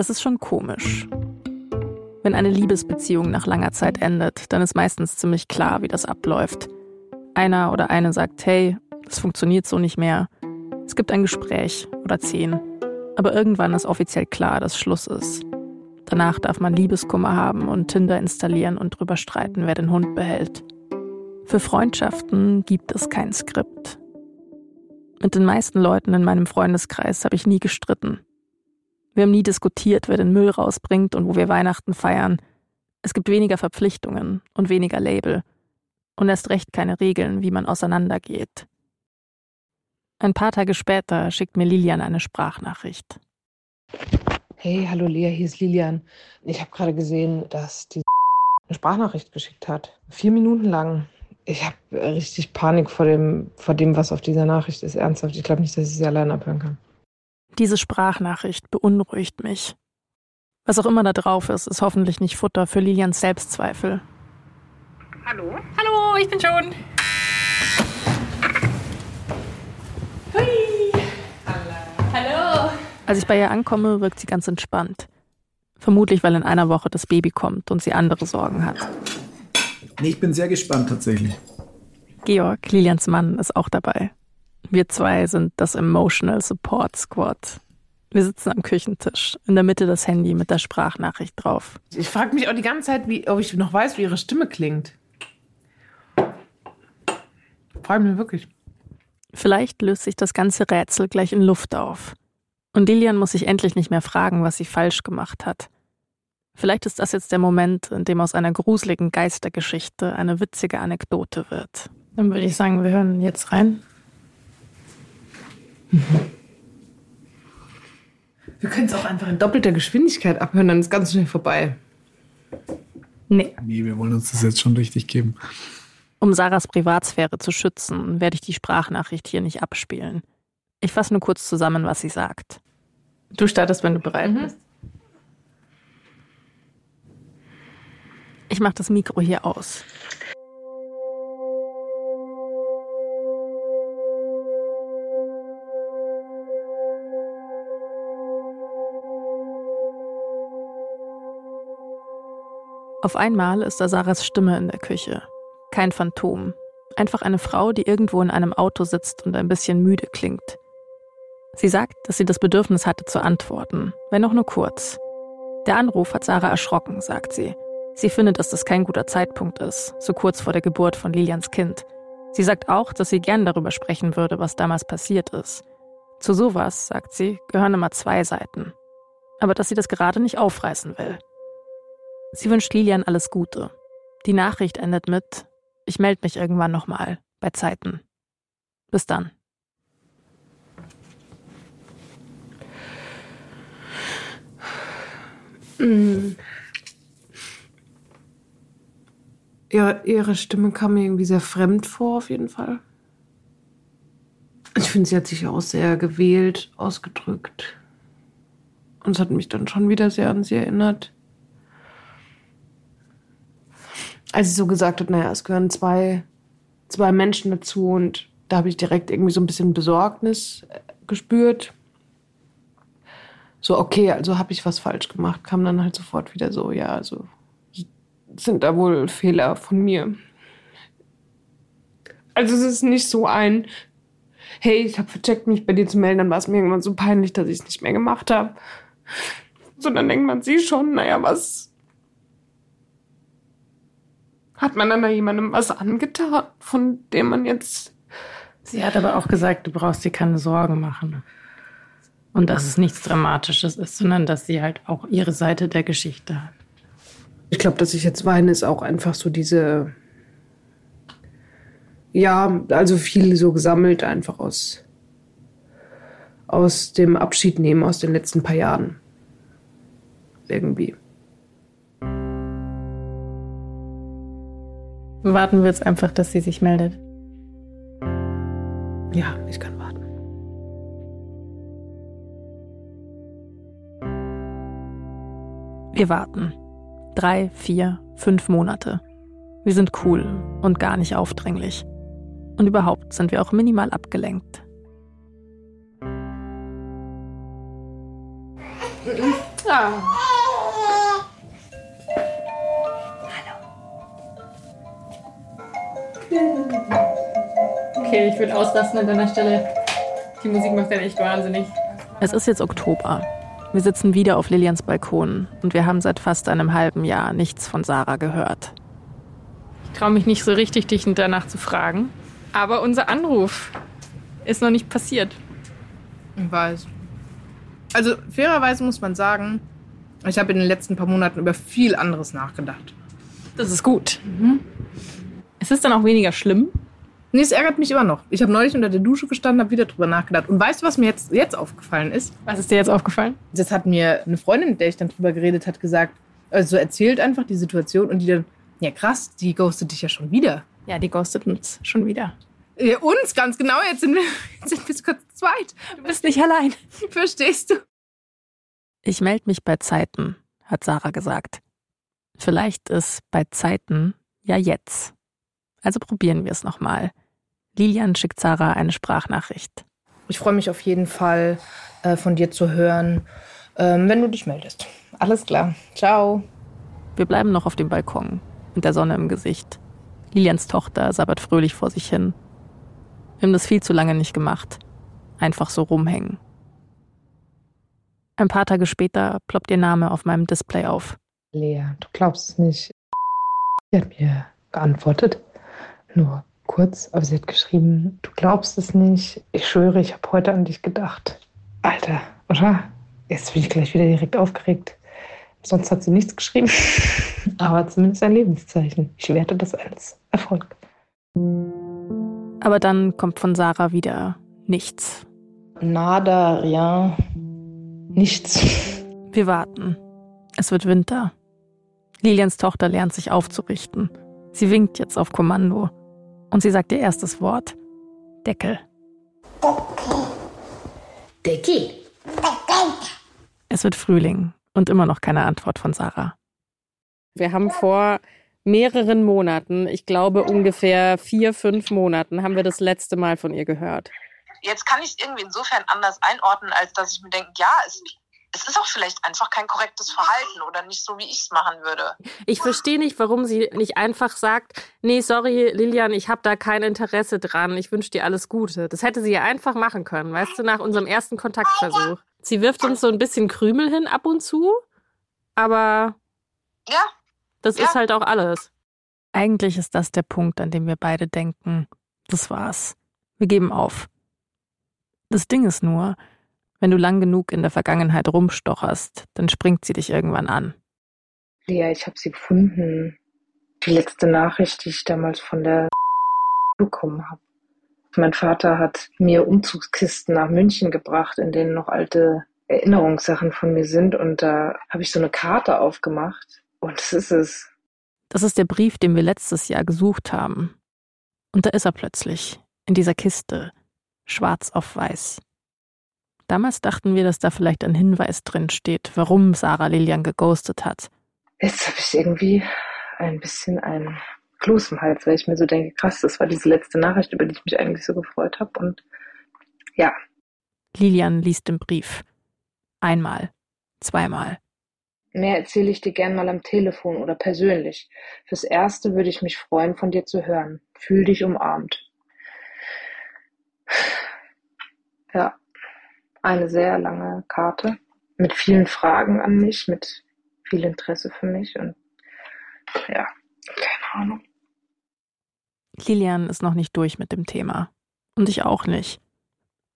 Das ist schon komisch. Wenn eine Liebesbeziehung nach langer Zeit endet, dann ist meistens ziemlich klar, wie das abläuft. Einer oder eine sagt, hey, das funktioniert so nicht mehr. Es gibt ein Gespräch oder zehn. Aber irgendwann ist offiziell klar, dass Schluss ist. Danach darf man Liebeskummer haben und Tinder installieren und drüber streiten, wer den Hund behält. Für Freundschaften gibt es kein Skript. Mit den meisten Leuten in meinem Freundeskreis habe ich nie gestritten. Wir haben nie diskutiert, wer den Müll rausbringt und wo wir Weihnachten feiern. Es gibt weniger Verpflichtungen und weniger Label. Und erst recht keine Regeln, wie man auseinandergeht. Ein paar Tage später schickt mir Lilian eine Sprachnachricht. Hey, hallo Lea, hier ist Lilian. Ich habe gerade gesehen, dass die eine Sprachnachricht geschickt hat. Vier Minuten lang. Ich habe richtig Panik vor dem, vor dem, was auf dieser Nachricht ist. Ernsthaft. Ich glaube nicht, dass ich sie allein abhören kann. Diese Sprachnachricht beunruhigt mich. Was auch immer da drauf ist, ist hoffentlich nicht Futter für Lilians Selbstzweifel. Hallo? Hallo, ich bin schon. Hallo. Als ich bei ihr ankomme, wirkt sie ganz entspannt. Vermutlich, weil in einer Woche das Baby kommt und sie andere Sorgen hat. Nee, ich bin sehr gespannt tatsächlich. Georg, Lilians Mann, ist auch dabei. Wir zwei sind das Emotional Support Squad. Wir sitzen am Küchentisch, in der Mitte das Handy mit der Sprachnachricht drauf. Ich frage mich auch die ganze Zeit, wie, ob ich noch weiß, wie ihre Stimme klingt. Frage mich wirklich. Vielleicht löst sich das ganze Rätsel gleich in Luft auf. Und Lilian muss sich endlich nicht mehr fragen, was sie falsch gemacht hat. Vielleicht ist das jetzt der Moment, in dem aus einer gruseligen Geistergeschichte eine witzige Anekdote wird. Dann würde ich sagen, wir hören jetzt rein. Wir können es auch einfach in doppelter Geschwindigkeit abhören, dann ist ganz schnell vorbei. Nee. Nee, wir wollen uns das jetzt schon richtig geben. Um Sarahs Privatsphäre zu schützen, werde ich die Sprachnachricht hier nicht abspielen. Ich fasse nur kurz zusammen, was sie sagt. Du startest, wenn du bereit bist. Ich mache das Mikro hier aus. Auf einmal ist da Sarahs Stimme in der Küche. Kein Phantom. Einfach eine Frau, die irgendwo in einem Auto sitzt und ein bisschen müde klingt. Sie sagt, dass sie das Bedürfnis hatte zu antworten, wenn auch nur kurz. Der Anruf hat Sarah erschrocken, sagt sie. Sie findet, dass das kein guter Zeitpunkt ist, so kurz vor der Geburt von Lilians Kind. Sie sagt auch, dass sie gern darüber sprechen würde, was damals passiert ist. Zu sowas, sagt sie, gehören immer zwei Seiten. Aber dass sie das gerade nicht aufreißen will. Sie wünscht Lilian alles Gute. Die Nachricht endet mit Ich melde mich irgendwann nochmal, bei Zeiten. Bis dann. Mm. Ja, ihre Stimme kam mir irgendwie sehr fremd vor, auf jeden Fall. Ich finde, sie hat sich auch sehr gewählt ausgedrückt. Und es hat mich dann schon wieder sehr an sie erinnert. Als sie so gesagt hat, naja, es gehören zwei, zwei Menschen dazu und da habe ich direkt irgendwie so ein bisschen Besorgnis äh, gespürt. So, okay, also habe ich was falsch gemacht, kam dann halt sofort wieder so, ja, also sind da wohl Fehler von mir. Also es ist nicht so ein, hey, ich habe vercheckt, mich bei dir zu melden, dann war es mir irgendwann so peinlich, dass ich es nicht mehr gemacht habe. Sondern denkt man sich schon, naja, was hat man dann da jemandem was angetan, von dem man jetzt Sie hat aber auch gesagt, du brauchst dir keine Sorgen machen. Und dass es nichts Dramatisches ist, sondern dass sie halt auch ihre Seite der Geschichte hat. Ich glaube, dass ich jetzt weine, ist auch einfach so diese. Ja, also viel so gesammelt einfach aus, aus dem Abschied nehmen aus den letzten paar Jahren. Irgendwie. Warten wir jetzt einfach, dass sie sich meldet. Ja, ich kann warten. Wir warten. Drei, vier, fünf Monate. Wir sind cool und gar nicht aufdringlich. Und überhaupt sind wir auch minimal abgelenkt. Ja. Okay, ich würde ausrasten an deiner Stelle. Die Musik macht dann echt wahnsinnig. Es ist jetzt Oktober. Wir sitzen wieder auf Lilians Balkon und wir haben seit fast einem halben Jahr nichts von Sarah gehört. Ich traue mich nicht so richtig, dich danach zu fragen. Aber unser Anruf ist noch nicht passiert. Ich weiß. Also fairerweise muss man sagen, ich habe in den letzten paar Monaten über viel anderes nachgedacht. Das ist gut. Ist es dann auch weniger schlimm? Nee, es ärgert mich immer noch. Ich habe neulich unter der Dusche gestanden, habe wieder drüber nachgedacht. Und weißt du, was mir jetzt, jetzt aufgefallen ist? Was ist dir jetzt aufgefallen? Das hat mir eine Freundin, mit der ich dann drüber geredet hat, gesagt, also erzählt einfach die Situation und die dann, ja krass, die ghostet dich ja schon wieder. Ja, die ghostet uns schon wieder. Ja, uns ganz genau, jetzt sind wir, jetzt sind wir zu zweit. Du bist nicht allein. Verstehst du? Ich melde mich bei Zeiten, hat Sarah gesagt. Vielleicht ist bei Zeiten ja jetzt. Also probieren wir es nochmal. Lilian schickt Sarah eine Sprachnachricht. Ich freue mich auf jeden Fall, äh, von dir zu hören, ähm, wenn du dich meldest. Alles klar. Ciao. Wir bleiben noch auf dem Balkon, mit der Sonne im Gesicht. Lilians Tochter sabbert fröhlich vor sich hin. Wir haben das viel zu lange nicht gemacht. Einfach so rumhängen. Ein paar Tage später ploppt ihr Name auf meinem Display auf. Lea, du glaubst es nicht. Sie hat mir geantwortet. Nur kurz, aber sie hat geschrieben, du glaubst es nicht. Ich schwöre, ich habe heute an dich gedacht. Alter, oder? Jetzt bin ich gleich wieder direkt aufgeregt. Sonst hat sie nichts geschrieben, aber zumindest ein Lebenszeichen. Ich werte das als Erfolg. Aber dann kommt von Sarah wieder nichts. Nada, rien, nichts. Wir warten. Es wird Winter. Lilians Tochter lernt sich aufzurichten. Sie winkt jetzt auf Kommando. Und sie sagt ihr erstes Wort. Deckel. Deckel. Es wird Frühling und immer noch keine Antwort von Sarah. Wir haben vor mehreren Monaten, ich glaube ungefähr vier, fünf Monaten, haben wir das letzte Mal von ihr gehört. Jetzt kann ich es irgendwie insofern anders einordnen, als dass ich mir denke, ja, es, es ist auch vielleicht einfach kein korrektes Verhalten oder nicht so, wie ich es machen würde. Ich verstehe nicht, warum sie nicht einfach sagt, nee, sorry, Lilian, ich habe da kein Interesse dran, ich wünsche dir alles Gute. Das hätte sie ja einfach machen können, weißt du, nach unserem ersten Kontaktversuch. Sie wirft uns so ein bisschen Krümel hin ab und zu, aber Ja, das Ja. ist halt auch alles. Eigentlich ist das der Punkt, an dem wir beide denken, das war's. Wir geben auf. Das Ding ist nur, wenn du lang genug in der Vergangenheit rumstocherst, dann springt sie dich irgendwann an. Lea, ich habe sie gefunden. Die letzte Nachricht, die ich damals von der bekommen habe. Mein Vater hat mir Umzugskisten nach München gebracht, in denen noch alte Erinnerungssachen von mir sind. Und da habe ich so eine Karte aufgemacht. Und das ist es. Das ist der Brief, den wir letztes Jahr gesucht haben. Und da ist er plötzlich, in dieser Kiste, schwarz auf weiß. Damals dachten wir, dass da vielleicht ein Hinweis drin steht, warum Sarah Lilian geghostet hat. Jetzt habe ich irgendwie ein bisschen ein Kloß im Hals, weil ich mir so denke, krass, das war diese letzte Nachricht, über die ich mich eigentlich so gefreut habe. Und ja, Lilian liest den Brief. Einmal, zweimal. mehr erzähle ich dir gern mal am Telefon oder persönlich. Fürs Erste würde ich mich freuen, von dir zu hören. Fühl dich umarmt. Ja, eine sehr lange Karte mit vielen Fragen an mich, mit viel Interesse für mich und ja, keine Ahnung. Lilian ist noch nicht durch mit dem Thema. Und ich auch nicht.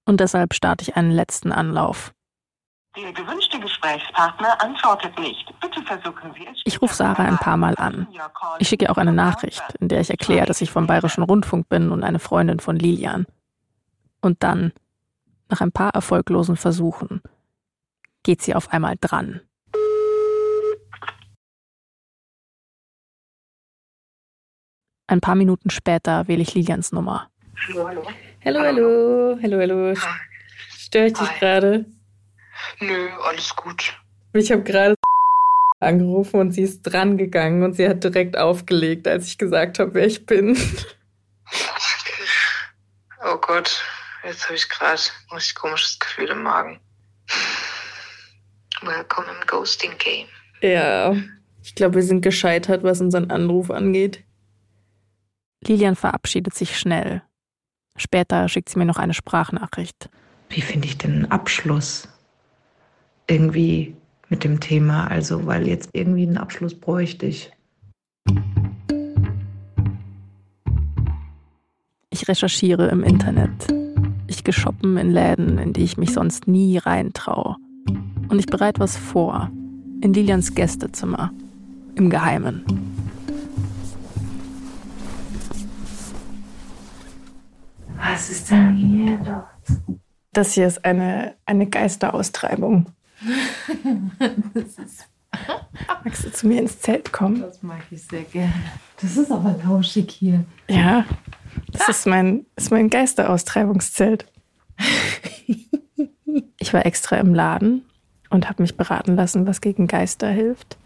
Und deshalb starte ich einen letzten Anlauf. Der gewünschte Gesprächspartner antwortet nicht. Bitte versuchen Sie es. Ich rufe Sarah ein paar Mal an. Ich schicke ihr auch eine Nachricht, in der ich erkläre, dass ich vom Bayerischen Rundfunk bin und eine Freundin von Lilian. Und dann, nach ein paar erfolglosen Versuchen, geht sie auf einmal dran. Ein paar Minuten später wähle ich Lilians Nummer. Hallo, hallo. Hallo, hallo, hallo, hallo. Störe ich dich gerade? Nö, alles gut. Ich habe gerade angerufen und sie ist dran gegangen und sie hat direkt aufgelegt, als ich gesagt habe, wer ich bin. Oh Gott, jetzt habe ich gerade ein richtig komisches Gefühl im Magen. Welcome im Ghosting Game. Ja, ich glaube, wir sind gescheitert, was unseren Anruf angeht. Lilian verabschiedet sich schnell. Später schickt sie mir noch eine Sprachnachricht. Wie finde ich denn einen Abschluss? Irgendwie mit dem Thema, also weil jetzt irgendwie einen Abschluss bräuchte ich. Ich recherchiere im Internet. Ich gehe shoppen in Läden, in die ich mich sonst nie reintraue. Und ich bereite was vor. In Lilians Gästezimmer. Im Geheimen. Was ist denn hier los? Das hier ist eine, eine Geisteraustreibung. Magst du zu mir ins Zelt kommen? Das mag ich sehr gerne. Das ist aber lauschig hier. Ja, das ist mein, ist mein Geisteraustreibungszelt. Ich war extra im Laden und habe mich beraten lassen, was gegen Geister hilft.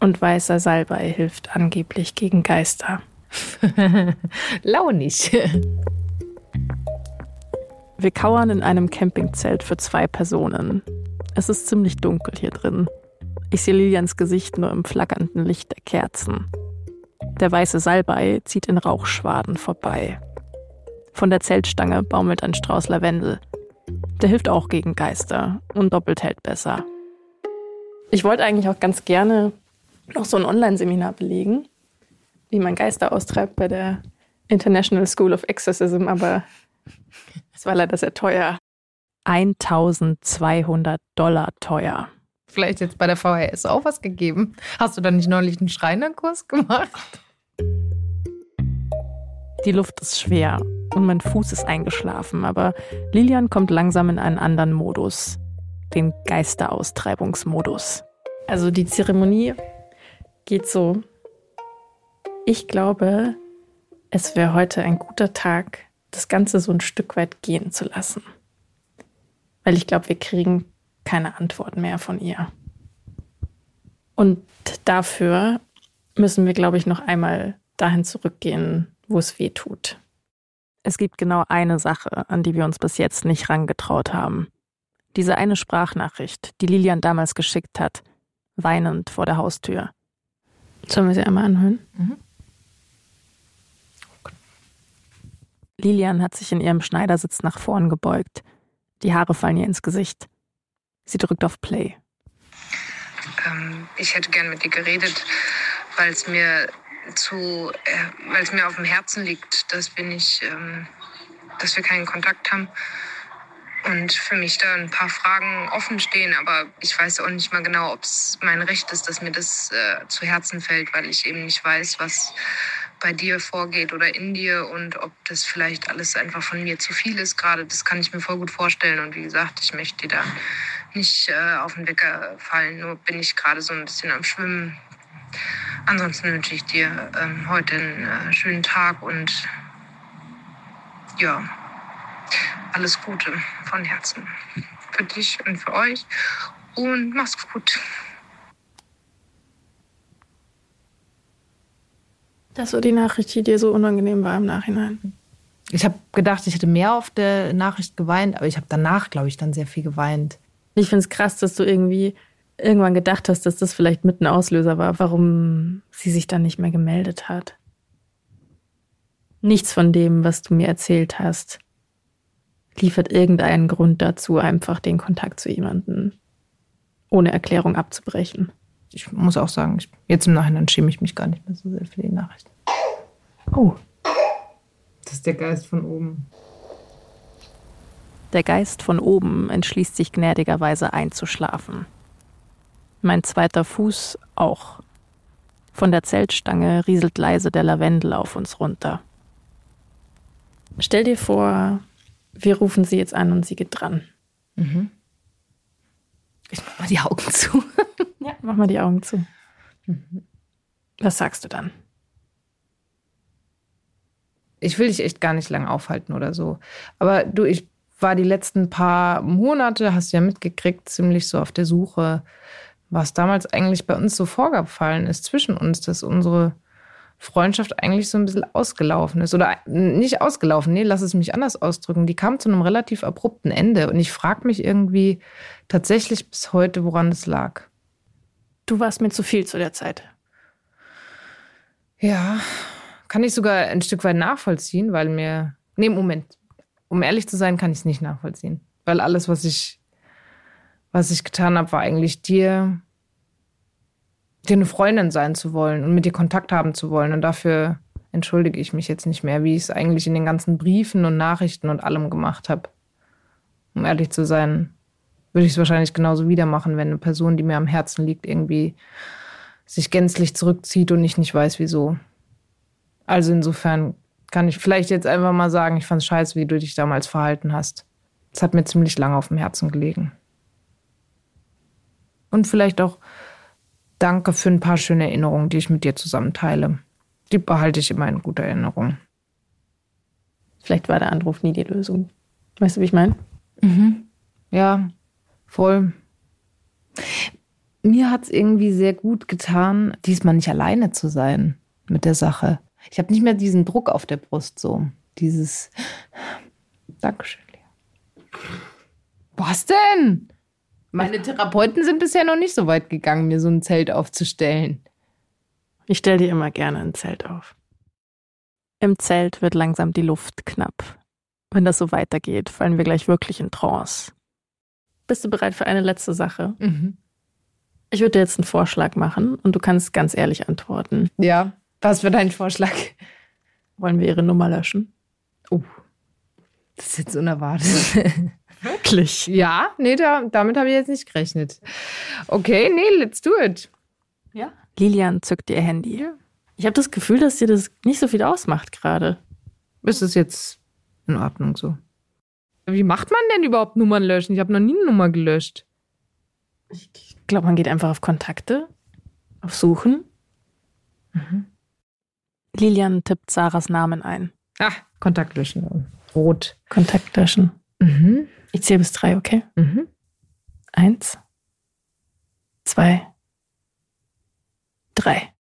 Und weißer Salbei hilft angeblich gegen Geister. Launig. Wir kauern in einem Campingzelt für zwei Personen. Es ist ziemlich dunkel hier drin. Ich sehe Lilians Gesicht nur im flackernden Licht der Kerzen. Der weiße Salbei zieht in Rauchschwaden vorbei. Von der Zeltstange baumelt ein Strauß Lavendel. Der hilft auch gegen Geister und doppelt hält besser. Ich wollte eigentlich auch ganz gerne noch so ein Online-Seminar belegen, wie man Geister austreibt bei der International School of Exorcism, aber es war leider sehr teuer. 1200 Dollar teuer. Vielleicht jetzt bei der VHS auch was gegeben. Hast du da nicht neulich einen Schreinerkurs gemacht? Die Luft ist schwer und mein Fuß ist eingeschlafen, aber Lilian kommt langsam in einen anderen Modus. Den Geisteraustreibungsmodus. Also die Zeremonie geht so. Ich glaube, es wäre heute ein guter Tag, das Ganze so ein Stück weit gehen zu lassen. Weil ich glaube, wir kriegen keine Antworten mehr von ihr. Und dafür müssen wir, glaube ich, noch einmal dahin zurückgehen, wo es weh tut. Es gibt genau eine Sache, an die wir uns bis jetzt nicht rangetraut haben. Diese eine Sprachnachricht, die Lilian damals geschickt hat, weinend vor der Haustür. Sollen wir sie einmal anhören? Mhm. Lilian hat sich in ihrem Schneidersitz nach vorn gebeugt. Die Haare fallen ihr ins Gesicht. Sie drückt auf Play. Ähm, ich hätte gern mit dir geredet, weil es mir zu, äh, weil es mir auf dem Herzen liegt, dass wir nicht, ähm, dass wir keinen Kontakt haben. Und für mich da ein paar Fragen offen stehen, aber ich weiß auch nicht mal genau, ob es mein Recht ist, dass mir das äh, zu Herzen fällt, weil ich eben nicht weiß, was bei dir vorgeht oder in dir und ob das vielleicht alles einfach von mir zu viel ist gerade. Das kann ich mir voll gut vorstellen. Und wie gesagt, ich möchte dir da nicht äh, auf den Wecker fallen. Nur bin ich gerade so ein bisschen am Schwimmen. Ansonsten wünsche ich dir ähm, heute einen äh, schönen Tag und ja, alles Gute von Herzen. Für dich und für euch. Und mach's gut. Das war die Nachricht, die dir so unangenehm war im Nachhinein. Ich habe gedacht, ich hätte mehr auf der Nachricht geweint, aber ich habe danach, glaube ich, dann sehr viel geweint. Ich finde es krass, dass du irgendwie irgendwann gedacht hast, dass das vielleicht mit ein Auslöser war, warum sie sich dann nicht mehr gemeldet hat. Nichts von dem, was du mir erzählt hast, liefert irgendeinen Grund dazu, einfach den Kontakt zu jemandem ohne Erklärung abzubrechen. Ich muss auch sagen, ich, jetzt im Nachhinein schäme ich mich gar nicht mehr so sehr für die Nachricht. Oh, Das ist der Geist von oben. Der Geist von oben entschließt sich gnädigerweise einzuschlafen. Mein zweiter Fuß auch. Von der Zeltstange rieselt leise der Lavendel auf uns runter. Stell dir vor, wir rufen sie jetzt an und sie geht dran. Mhm. Ich mach mal die Augen zu. Ja, mach mal die Augen zu. Was sagst du dann? Ich will dich echt gar nicht lang aufhalten oder so. Aber du, ich war die letzten paar Monate, hast du ja mitgekriegt, ziemlich so auf der Suche, was damals eigentlich bei uns so vorgefallen ist zwischen uns, dass unsere Freundschaft eigentlich so ein bisschen ausgelaufen ist. Oder nicht ausgelaufen, nee, lass es mich anders ausdrücken. Die kam zu einem relativ abrupten Ende. Und ich frage mich irgendwie tatsächlich bis heute, woran es lag. Du warst mir zu viel zu der Zeit. Ja, kann ich sogar ein Stück weit nachvollziehen, weil mir. Nee, Moment. Um ehrlich zu sein, kann ich es nicht nachvollziehen. Weil alles, was ich, was ich getan habe, war eigentlich dir, dir eine Freundin sein zu wollen und mit dir Kontakt haben zu wollen. Und dafür entschuldige ich mich jetzt nicht mehr, wie ich es eigentlich in den ganzen Briefen und Nachrichten und allem gemacht habe. Um ehrlich zu sein, würde ich es wahrscheinlich genauso wieder machen, wenn eine Person, die mir am Herzen liegt, irgendwie sich gänzlich zurückzieht und ich nicht weiß, wieso. Also insofern kann ich vielleicht jetzt einfach mal sagen, ich fand es scheiße, wie du dich damals verhalten hast. Es hat mir ziemlich lange auf dem Herzen gelegen. Und vielleicht auch danke für ein paar schöne Erinnerungen, die ich mit dir zusammen teile. Die behalte ich immer in guter Erinnerung. Vielleicht war der Anruf nie die Lösung. Weißt du, wie ich meine? Mhm. Ja, voll. Mir hat es irgendwie sehr gut getan, diesmal nicht alleine zu sein mit der Sache. Ich habe nicht mehr diesen Druck auf der Brust, so dieses Dankeschön, Lea. Was denn? Meine Therapeuten sind bisher noch nicht so weit gegangen, mir so ein Zelt aufzustellen. Ich stelle dir immer gerne ein Zelt auf. Im Zelt wird langsam die Luft knapp. Wenn das so weitergeht, fallen wir gleich wirklich in Trance. Bist du bereit für eine letzte Sache? Mhm. Ich würde dir jetzt einen Vorschlag machen und du kannst ganz ehrlich antworten. Ja, was für dein Vorschlag? Wollen wir ihre Nummer löschen? Oh, das ist jetzt unerwartet. Wirklich? ja, nee, da, damit habe ich jetzt nicht gerechnet. Okay, nee, let's do it. Ja. Lilian zückt ihr Handy. Ich habe das Gefühl, dass dir das nicht so viel ausmacht gerade. Ist es jetzt in Ordnung so? Wie macht man denn überhaupt Nummern löschen? Ich habe noch nie eine Nummer gelöscht. Ich glaube, man geht einfach auf Kontakte, auf Suchen. Mhm. Lilian tippt Sarahs Namen ein. Ah, Kontakt löschen. Rot. Kontakt löschen. Mhm. Ich zähle bis drei, okay? Mhm. Eins, zwei, drei.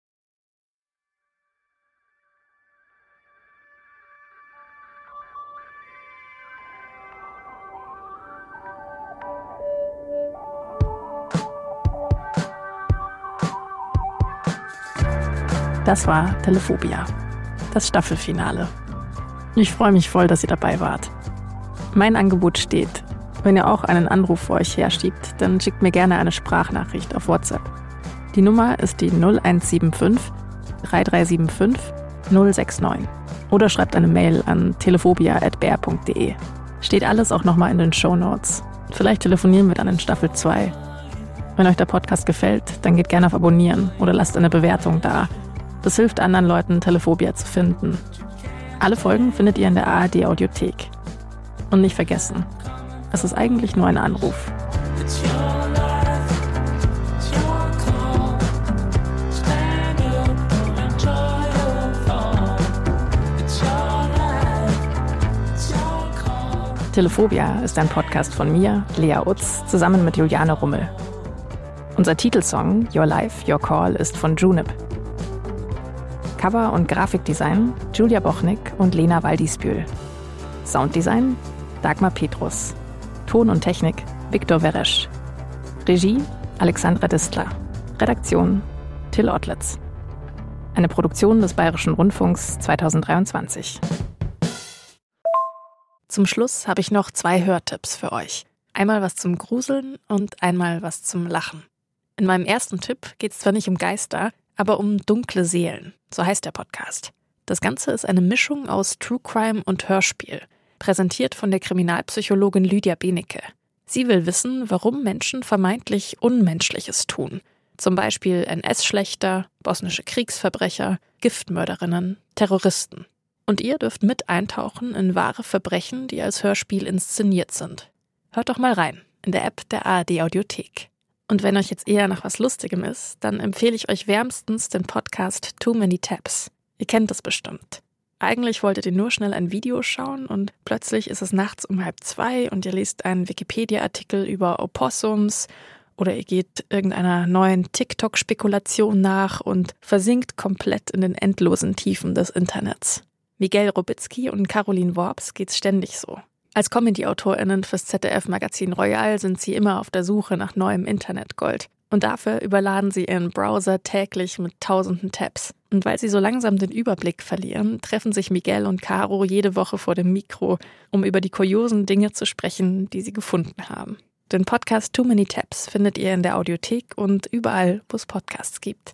Das war Telephobia, das Staffelfinale. Ich freue mich voll, dass ihr dabei wart. Mein Angebot steht. Wenn ihr auch einen Anruf vor euch herschiebt, dann schickt mir gerne eine Sprachnachricht auf WhatsApp. Die Nummer ist die 0175 3375 069 oder schreibt eine Mail an telephobia.br.de. Steht alles auch nochmal in den Show Notes. Vielleicht telefonieren wir dann in Staffel 2. Wenn euch der Podcast gefällt, dann geht gerne auf Abonnieren oder lasst eine Bewertung da. Das hilft anderen Leuten, Telephobia zu finden. Alle Folgen findet ihr in der ARD Audiothek. Und nicht vergessen, es ist eigentlich nur ein Anruf. Telephobia ist ein Podcast von mir, Lea Utz, zusammen mit Juliane Rummel. Unser Titelsong Your Life, Your Call ist von Junip. Cover und Grafikdesign Julia Bochnik und Lena Waldisbühl. Sounddesign Dagmar Petrus. Ton und Technik Viktor Weresch. Regie Alexandra Distler. Redaktion Till Ottlitz. Eine Produktion des Bayerischen Rundfunks 2023. Zum Schluss habe ich noch zwei Hörtipps für euch. Einmal was zum Gruseln und einmal was zum Lachen. In meinem ersten Tipp geht es zwar nicht um Geister, aber um dunkle Seelen. So heißt der Podcast. Das Ganze ist eine Mischung aus True Crime und Hörspiel, präsentiert von der Kriminalpsychologin Lydia Benecke. Sie will wissen, warum Menschen vermeintlich Unmenschliches tun. Zum Beispiel NS-Schlechter, bosnische Kriegsverbrecher, Giftmörderinnen, Terroristen. Und ihr dürft mit eintauchen in wahre Verbrechen, die als Hörspiel inszeniert sind. Hört doch mal rein in der App der ARD Audiothek. Und wenn euch jetzt eher nach was Lustigem ist, dann empfehle ich euch wärmstens den Podcast Too Many Tabs. Ihr kennt das bestimmt. Eigentlich wolltet ihr nur schnell ein Video schauen und plötzlich ist es nachts um halb zwei und ihr liest einen Wikipedia-Artikel über Opossums oder ihr geht irgendeiner neuen TikTok-Spekulation nach und versinkt komplett in den endlosen Tiefen des Internets. Miguel Robitzky und Caroline Worps geht's ständig so. Als Comedy-AutorInnen fürs ZDF-Magazin Royal sind sie immer auf der Suche nach neuem Internetgold. Und dafür überladen sie ihren Browser täglich mit tausenden Tabs. Und weil sie so langsam den Überblick verlieren, treffen sich Miguel und Caro jede Woche vor dem Mikro, um über die kuriosen Dinge zu sprechen, die sie gefunden haben. Den Podcast Too Many Tabs findet ihr in der Audiothek und überall, wo es Podcasts gibt.